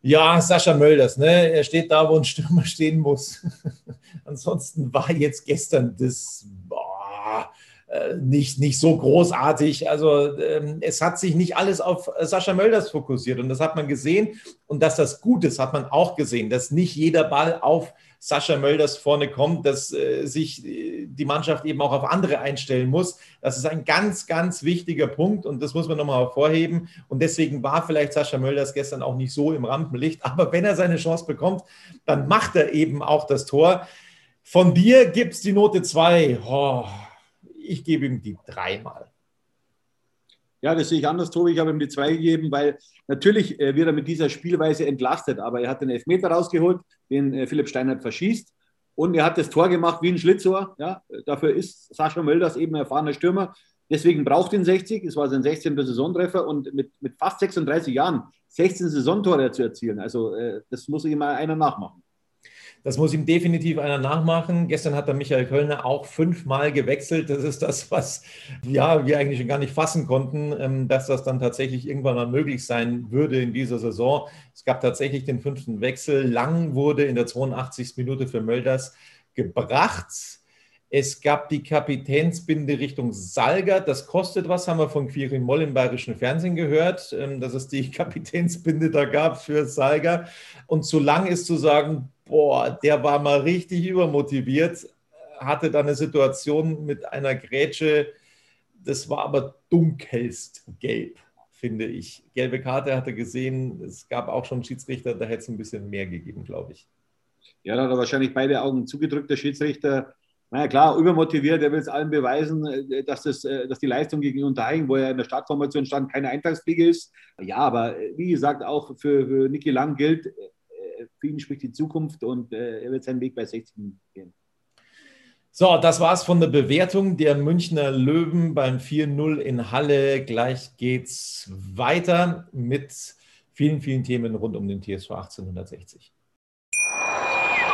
Ja, Sascha Mölders, ne? er steht da, wo ein Stürmer stehen muss. Ansonsten war jetzt gestern das, boah, äh, nicht, nicht so großartig. Also ähm, es hat sich nicht alles auf Sascha Mölders fokussiert und das hat man gesehen. Und dass das gut ist, hat man auch gesehen, dass nicht jeder Ball auf Sascha Mölders vorne kommt, dass äh, sich äh, die Mannschaft eben auch auf andere einstellen muss. Das ist ein ganz, ganz wichtiger Punkt und das muss man nochmal hervorheben. Und deswegen war vielleicht Sascha Mölders gestern auch nicht so im Rampenlicht. Aber wenn er seine Chance bekommt, dann macht er eben auch das Tor. Von dir gibt es die Note 2. Oh, ich gebe ihm die dreimal. Ja, das sehe ich anders, Tobi. Ich habe ihm die zwei gegeben, weil natürlich äh, wird er mit dieser Spielweise entlastet. Aber er hat den Elfmeter rausgeholt, den äh, Philipp Steinert verschießt. Und er hat das Tor gemacht wie ein Schlitzohr. Ja, dafür ist Sascha Mölders eben ein erfahrener Stürmer. Deswegen braucht ihn 60. Es war sein 16. Saisontreffer und mit, mit fast 36 Jahren 16 Saisontore zu erzielen. Also, äh, das muss ihm einer nachmachen. Das muss ihm definitiv einer nachmachen. Gestern hat der Michael Kölner auch fünfmal gewechselt. Das ist das, was ja, wir eigentlich gar nicht fassen konnten, ähm, dass das dann tatsächlich irgendwann mal möglich sein würde in dieser Saison. Es gab tatsächlich den fünften Wechsel. Lang wurde in der 82. Minute für Mölders gebracht. Es gab die Kapitänsbinde Richtung Salga. Das kostet was, haben wir von Quirin Moll im bayerischen Fernsehen gehört, ähm, dass es die Kapitänsbinde da gab für Salga. Und zu lang ist zu sagen, boah, der war mal richtig übermotiviert, hatte dann eine Situation mit einer Grätsche, das war aber dunkelst gelb, finde ich. Gelbe Karte hatte gesehen, es gab auch schon Schiedsrichter, da hätte es ein bisschen mehr gegeben, glaube ich. Ja, da hat er wahrscheinlich beide Augen zugedrückt, der Schiedsrichter. Naja, klar, übermotiviert, er will es allen beweisen, dass, das, dass die Leistung gegen Unterhaching, wo er in der Startformation stand, keine Eintagsfliege ist. Ja, aber wie gesagt, auch für, für Niki Lang gilt, für ihn spricht die Zukunft und äh, er wird seinen Weg bei 60 gehen. So, das war's von der Bewertung der Münchner Löwen beim 4-0 in Halle. Gleich geht's weiter mit vielen, vielen Themen rund um den TSV 1860.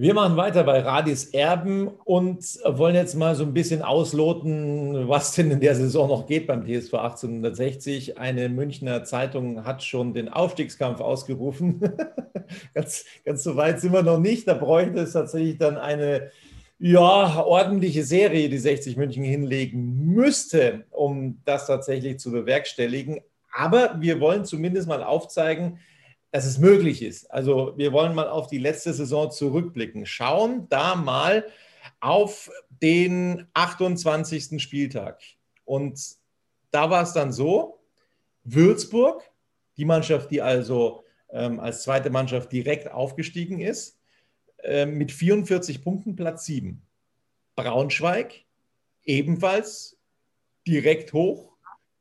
Wir machen weiter bei Radis Erben und wollen jetzt mal so ein bisschen ausloten, was denn in der Saison noch geht beim TSV 1860. Eine Münchner Zeitung hat schon den Aufstiegskampf ausgerufen. ganz, ganz so weit sind wir noch nicht. Da bräuchte es tatsächlich dann eine ja, ordentliche Serie, die 60 München hinlegen müsste, um das tatsächlich zu bewerkstelligen. Aber wir wollen zumindest mal aufzeigen, dass es möglich ist. Also wir wollen mal auf die letzte Saison zurückblicken. Schauen da mal auf den 28. Spieltag. Und da war es dann so, Würzburg, die Mannschaft, die also ähm, als zweite Mannschaft direkt aufgestiegen ist, äh, mit 44 Punkten Platz 7. Braunschweig ebenfalls direkt hoch,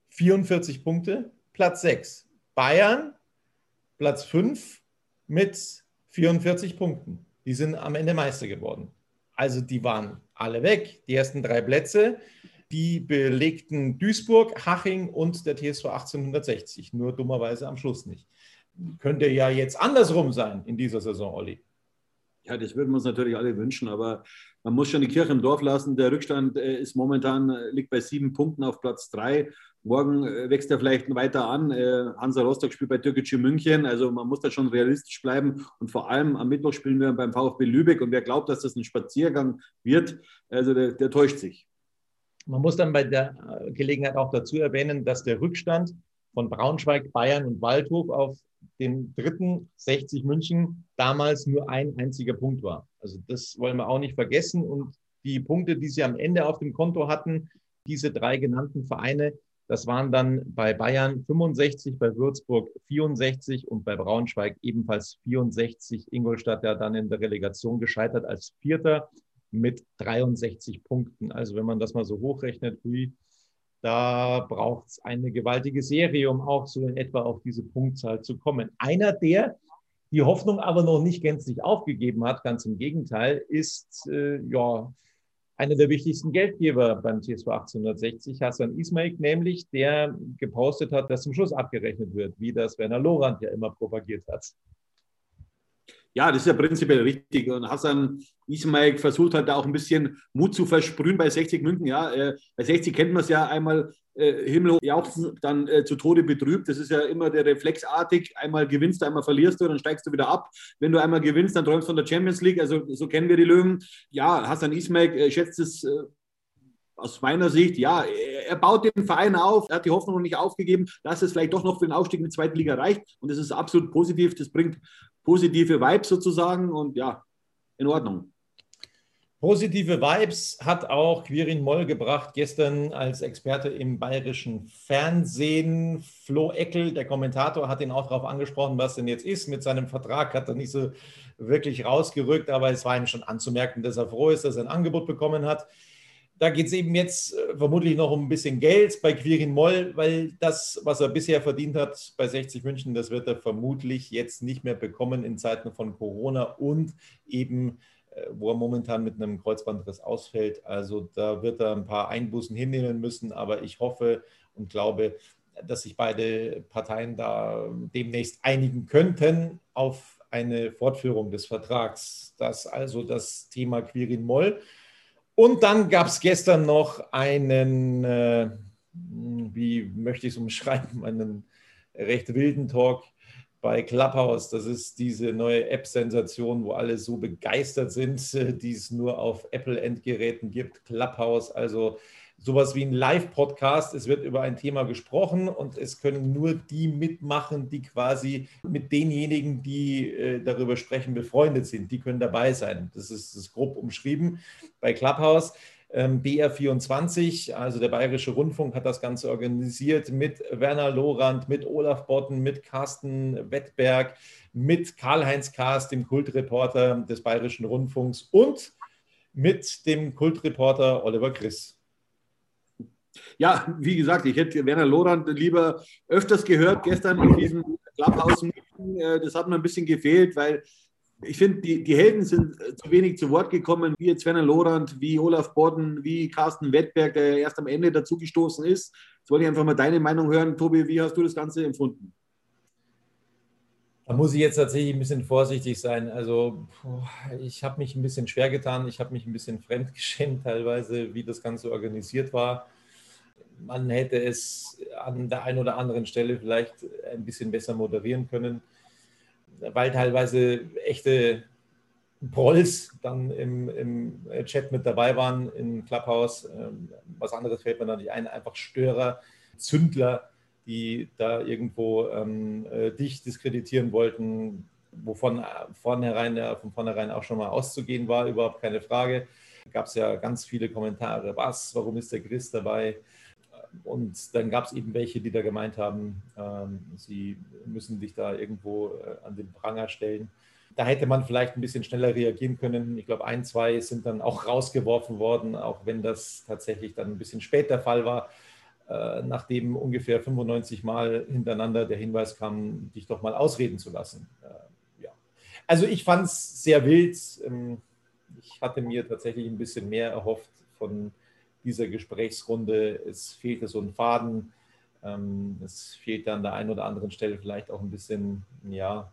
44 Punkte, Platz 6. Bayern Platz 5 mit 44 Punkten. Die sind am Ende Meister geworden. Also die waren alle weg, die ersten drei Plätze. Die belegten Duisburg, Haching und der TSV 1860. Nur dummerweise am Schluss nicht. Könnte ja jetzt andersrum sein in dieser Saison, Olli. Ja, das würden wir uns natürlich alle wünschen, aber man muss schon die Kirche im Dorf lassen. Der Rückstand äh, ist momentan, äh, liegt bei sieben Punkten auf Platz drei. Morgen äh, wächst er vielleicht weiter an. Hansa Rostock spielt bei Türkische München. Also man muss da schon realistisch bleiben. Und vor allem am Mittwoch spielen wir beim VfB Lübeck. Und wer glaubt, dass das ein Spaziergang wird, also der, der täuscht sich. Man muss dann bei der Gelegenheit auch dazu erwähnen, dass der Rückstand von Braunschweig, Bayern und Waldhof auf den dritten 60 München damals nur ein einziger Punkt war. Also das wollen wir auch nicht vergessen. Und die Punkte, die sie am Ende auf dem Konto hatten, diese drei genannten Vereine, das waren dann bei Bayern 65, bei Würzburg 64 und bei Braunschweig ebenfalls 64. Ingolstadt ja dann in der Relegation gescheitert als Vierter mit 63 Punkten. Also wenn man das mal so hochrechnet, hui, da braucht es eine gewaltige Serie, um auch so in etwa auf diese Punktzahl zu kommen. Einer, der die Hoffnung aber noch nicht gänzlich aufgegeben hat, ganz im Gegenteil, ist äh, ja einer der wichtigsten Geldgeber beim TSV 1860, Hassan Ismail, nämlich der gepostet hat, dass zum Schluss abgerechnet wird, wie das Werner Lorand ja immer propagiert hat. Ja, das ist ja prinzipiell richtig. Und Hassan Ismail versucht halt da auch ein bisschen Mut zu versprühen bei 60 München. Ja, äh, bei 60 kennt man es ja einmal äh, Himmel jauchzen, dann äh, zu Tode betrübt. Das ist ja immer der reflexartig. Einmal gewinnst du, einmal verlierst du, dann steigst du wieder ab. Wenn du einmal gewinnst, dann träumst du von der Champions League. Also so kennen wir die Löwen. Ja, Hassan Ismail äh, schätzt es äh, aus meiner Sicht, ja, er baut den Verein auf, er hat die Hoffnung noch nicht aufgegeben, dass es vielleicht doch noch für den Aufstieg in die zweite Liga reicht. Und das ist absolut positiv. Das bringt positive Vibes sozusagen und ja, in Ordnung. Positive Vibes hat auch Quirin Moll gebracht, gestern als Experte im bayerischen Fernsehen. Flo Eckel, der Kommentator, hat ihn auch darauf angesprochen, was denn jetzt ist. Mit seinem Vertrag hat er nicht so wirklich rausgerückt, aber es war ihm schon anzumerken, dass er froh ist, dass er ein Angebot bekommen hat da geht es eben jetzt äh, vermutlich noch um ein bisschen Geld bei Quirin Moll, weil das, was er bisher verdient hat bei 60 München, das wird er vermutlich jetzt nicht mehr bekommen in Zeiten von Corona und eben, äh, wo er momentan mit einem Kreuzbandriss ausfällt. Also da wird er ein paar Einbußen hinnehmen müssen, aber ich hoffe und glaube, dass sich beide Parteien da demnächst einigen könnten auf eine Fortführung des Vertrags. Das also das Thema Quirin Moll. Und dann gab es gestern noch einen, äh, wie möchte ich es umschreiben, einen recht wilden Talk bei Clubhouse. Das ist diese neue App-Sensation, wo alle so begeistert sind, die es nur auf Apple-Endgeräten gibt. Clubhouse, also sowas wie ein Live-Podcast. Es wird über ein Thema gesprochen und es können nur die mitmachen, die quasi mit denjenigen, die äh, darüber sprechen, befreundet sind. Die können dabei sein. Das ist, das ist grob umschrieben bei Clubhouse. Ähm, BR24, also der Bayerische Rundfunk, hat das Ganze organisiert mit Werner Lorand, mit Olaf Botten, mit Carsten Wettberg, mit Karl-Heinz Kaas, dem Kultreporter des Bayerischen Rundfunks und mit dem Kultreporter Oliver Chris. Ja, wie gesagt, ich hätte Werner Lorand lieber öfters gehört gestern in diesem Clubhouse. Äh, das hat mir ein bisschen gefehlt, weil ich finde, die, die Helden sind äh, zu wenig zu Wort gekommen, wie jetzt Werner Lorand, wie Olaf Borden, wie Carsten Wettberg, der erst am Ende dazugestoßen ist. Jetzt wollte ich einfach mal deine Meinung hören. Tobi, wie hast du das Ganze empfunden? Da muss ich jetzt tatsächlich ein bisschen vorsichtig sein. Also ich habe mich ein bisschen schwer getan, ich habe mich ein bisschen fremdgeschämt teilweise, wie das Ganze organisiert war man hätte es an der einen oder anderen Stelle vielleicht ein bisschen besser moderieren können, weil teilweise echte Prolls dann im, im Chat mit dabei waren, im Clubhouse. Ähm, was anderes fällt mir da nicht ein, einfach Störer, Zündler, die da irgendwo ähm, äh, dich diskreditieren wollten, wovon vornherein, von vornherein auch schon mal auszugehen war, überhaupt keine Frage. Gab es ja ganz viele Kommentare, was, warum ist der Chris dabei? Und dann gab es eben welche, die da gemeint haben, ähm, sie müssen sich da irgendwo äh, an den Pranger stellen. Da hätte man vielleicht ein bisschen schneller reagieren können. Ich glaube, ein, zwei sind dann auch rausgeworfen worden, auch wenn das tatsächlich dann ein bisschen spät der Fall war, äh, nachdem ungefähr 95 Mal hintereinander der Hinweis kam, dich doch mal ausreden zu lassen. Äh, ja. Also ich fand es sehr wild. Ähm, ich hatte mir tatsächlich ein bisschen mehr erhofft von dieser Gesprächsrunde. Es fehlte so ein Faden. Ähm, es fehlt an der einen oder anderen Stelle vielleicht auch ein bisschen, ja,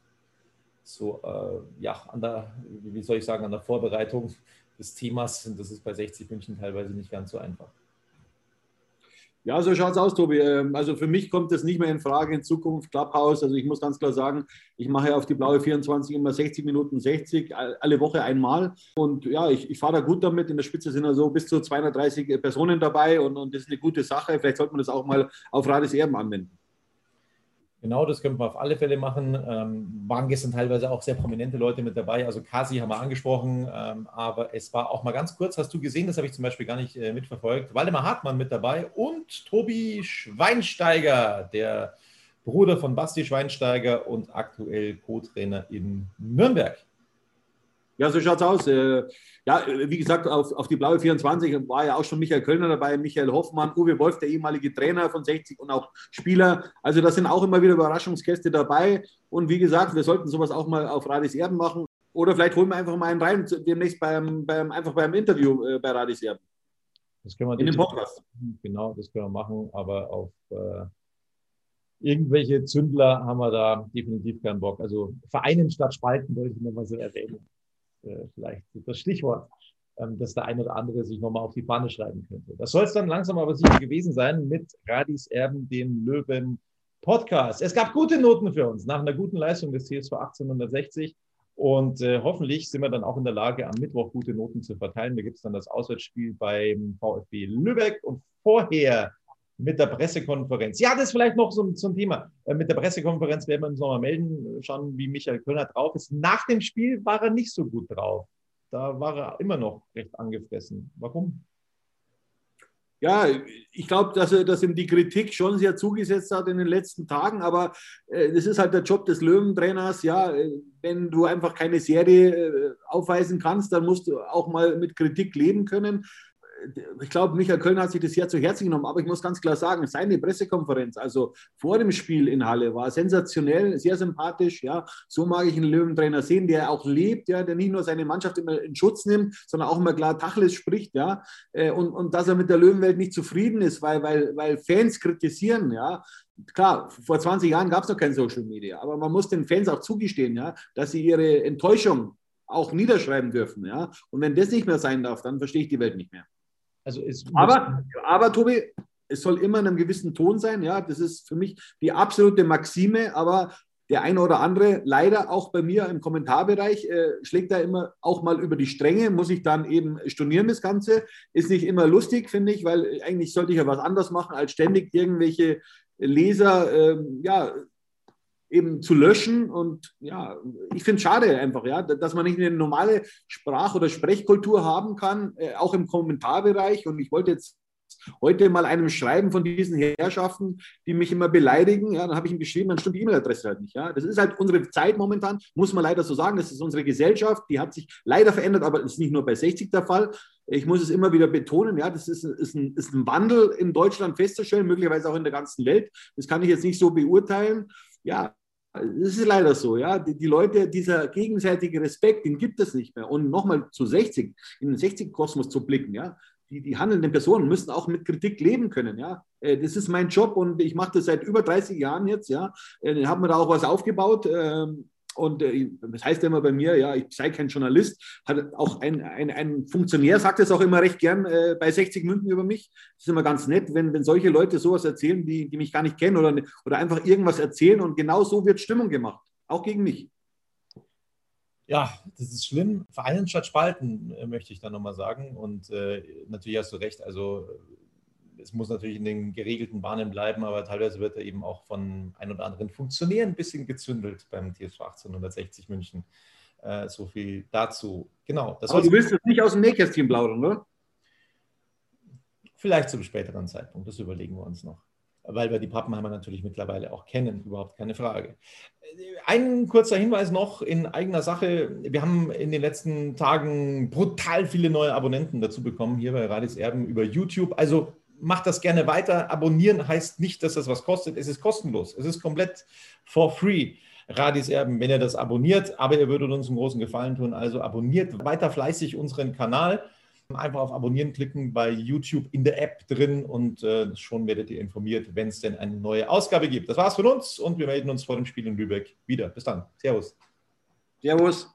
so, äh, ja, an der, wie soll ich sagen, an der Vorbereitung des Themas. Und das ist bei 60 München teilweise nicht ganz so einfach. Ja, so schaut es aus, Tobi. Ähm, also für mich kommt das nicht mehr in Frage in Zukunft Clubhouse. Also ich muss ganz klar sagen, ich mache auf die blaue 24 immer 60 Minuten 60, alle Woche einmal. Und ja, ich, ich fahre da gut damit. In der Spitze sind also bis zu 230 Personen dabei und, und das ist eine gute Sache. Vielleicht sollte man das auch mal auf Rades Erben anwenden. Genau, das könnten wir auf alle Fälle machen. Ähm, waren gestern teilweise auch sehr prominente Leute mit dabei. Also Kasi haben wir angesprochen, ähm, aber es war auch mal ganz kurz, hast du gesehen, das habe ich zum Beispiel gar nicht äh, mitverfolgt. Waldemar Hartmann mit dabei und Tobi Schweinsteiger, der Bruder von Basti Schweinsteiger und aktuell Co-Trainer in Nürnberg. Ja, so schaut es aus. Äh, ja, wie gesagt, auf, auf die blaue 24 war ja auch schon Michael Kölner dabei, Michael Hoffmann, Uwe Wolf, der ehemalige Trainer von 60 und auch Spieler. Also da sind auch immer wieder Überraschungsgäste dabei. Und wie gesagt, wir sollten sowas auch mal auf Radis Erben machen. Oder vielleicht holen wir einfach mal einen rein, demnächst beim, beim, einfach beim Interview äh, bei Radis Erben. Das können wir In dem Podcast. Genau, das können wir machen, aber auf äh, irgendwelche Zündler haben wir da definitiv keinen Bock. Also Vereinen statt Spalten wollte ich nochmal so erwähnen. Äh, vielleicht das Stichwort, ähm, dass der ein oder andere sich nochmal auf die Fahne schreiben könnte. Das soll es dann langsam aber sicher gewesen sein mit Radis Erben, dem Löwen Podcast. Es gab gute Noten für uns nach einer guten Leistung des TSV 1860. Und äh, hoffentlich sind wir dann auch in der Lage, am Mittwoch gute Noten zu verteilen. Da gibt es dann das Auswärtsspiel beim VfB Lübeck und vorher mit der Pressekonferenz. Ja, das ist vielleicht noch so, ein Thema. Äh, mit der Pressekonferenz werden wir uns nochmal melden, schauen, wie Michael Kölner drauf ist. Nach dem Spiel war er nicht so gut drauf. Da war er immer noch recht angefressen. Warum? Ja, ich glaube, dass er dass ihm die Kritik schon sehr zugesetzt hat in den letzten Tagen, aber äh, das ist halt der Job des Löwentrainers. Ja, äh, wenn du einfach keine Serie äh, aufweisen kannst, dann musst du auch mal mit Kritik leben können ich glaube, Michael Köln hat sich das sehr zu Herzen genommen, aber ich muss ganz klar sagen, seine Pressekonferenz, also vor dem Spiel in Halle, war sensationell, sehr sympathisch. Ja, so mag ich einen Löwentrainer sehen, der auch lebt, ja, der nicht nur seine Mannschaft immer in Schutz nimmt, sondern auch immer klar Tacheles spricht, ja, äh, und, und dass er mit der Löwenwelt nicht zufrieden ist, weil, weil, weil Fans kritisieren, ja, klar, vor 20 Jahren gab es noch kein Social Media, aber man muss den Fans auch zugestehen, ja, dass sie ihre Enttäuschung auch niederschreiben dürfen. Ja? Und wenn das nicht mehr sein darf, dann verstehe ich die Welt nicht mehr. Also aber, aber Tobi, es soll immer in einem gewissen Ton sein. Ja, das ist für mich die absolute Maxime. Aber der eine oder andere, leider auch bei mir im Kommentarbereich, äh, schlägt da immer auch mal über die Stränge, muss ich dann eben stornieren, das Ganze. Ist nicht immer lustig, finde ich, weil eigentlich sollte ich ja was anderes machen, als ständig irgendwelche Leser, äh, ja, eben zu löschen. Und ja, ich finde es schade einfach, ja, dass man nicht eine normale Sprach- oder Sprechkultur haben kann, äh, auch im Kommentarbereich. Und ich wollte jetzt heute mal einem schreiben von diesen Herrschaften, die mich immer beleidigen. Ja, dann habe ich ihm geschrieben, dann stimmt die E-Mail-Adresse halt nicht. Ja, das ist halt unsere Zeit momentan, muss man leider so sagen. Das ist unsere Gesellschaft, die hat sich leider verändert, aber das ist nicht nur bei 60 der Fall. Ich muss es immer wieder betonen, ja, das ist, ist, ein, ist ein Wandel in Deutschland festzustellen, möglicherweise auch in der ganzen Welt. Das kann ich jetzt nicht so beurteilen. Ja, es ist leider so, ja. Die, die, Leute, dieser gegenseitige Respekt, den gibt es nicht mehr. Und nochmal zu 60, in den 60-Kosmos zu blicken, ja. Die, die handelnden Personen müssen auch mit Kritik leben können, ja. Äh, das ist mein Job und ich mache das seit über 30 Jahren jetzt, ja. Ich äh, habe mir da auch was aufgebaut. Ähm, und äh, das heißt ja immer bei mir, ja, ich sei kein Journalist. Hat auch ein, ein, ein Funktionär sagt es auch immer recht gern äh, bei 60 Münzen über mich. Das ist immer ganz nett, wenn, wenn solche Leute sowas erzählen, die, die mich gar nicht kennen oder, oder einfach irgendwas erzählen. Und genau so wird Stimmung gemacht, auch gegen mich. Ja, das ist schlimm. Vereinen statt Spalten, äh, möchte ich da nochmal sagen. Und äh, natürlich hast du recht. Also es muss natürlich in den geregelten Bahnen bleiben, aber teilweise wird er eben auch von ein oder anderen Funktionären ein bisschen gezündelt beim TSV 1860 München. Äh, so viel dazu. Genau. aber du willst jetzt nicht aus dem Nähkästchen plaudern, oder? Vielleicht zum späteren Zeitpunkt, das überlegen wir uns noch. Weil wir die Pappenheimer natürlich mittlerweile auch kennen, überhaupt keine Frage. Ein kurzer Hinweis noch in eigener Sache. Wir haben in den letzten Tagen brutal viele neue Abonnenten dazu bekommen, hier bei Radis Erben über YouTube. Also macht das gerne weiter. Abonnieren heißt nicht, dass das was kostet. Es ist kostenlos. Es ist komplett for free. Radis Erben, wenn ihr das abonniert, aber ihr würdet uns einen großen Gefallen tun. Also abonniert weiter fleißig unseren Kanal. Einfach auf Abonnieren klicken bei YouTube in der App drin und äh, schon werdet ihr informiert, wenn es denn eine neue Ausgabe gibt. Das war's von uns und wir melden uns vor dem Spiel in Lübeck wieder. Bis dann. Servus. Servus.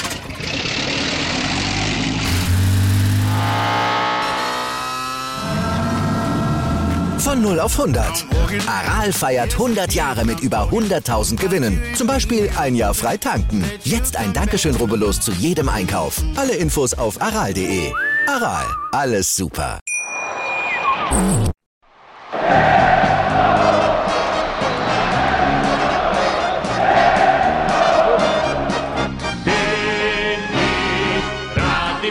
Von 0 auf 100. Aral feiert 100 Jahre mit über 100.000 Gewinnen. Zum Beispiel ein Jahr frei tanken. Jetzt ein Dankeschön, rubbellos zu jedem Einkauf. Alle Infos auf aral.de. Aral, alles super.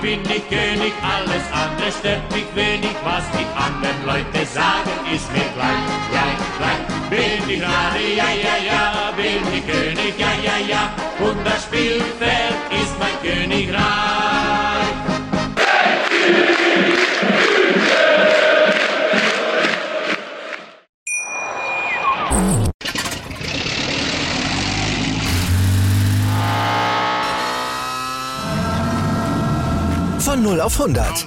Bin ich König, alles andere stört mich wenig. Was die anderen Leute sagen, ist mir gleich, gleich, gleich. Bin ich Rade, ja, ja, ja, bin ich König, ja, ja, ja. Und das Spielfeld ist mein Königreich. Von 0 auf 100.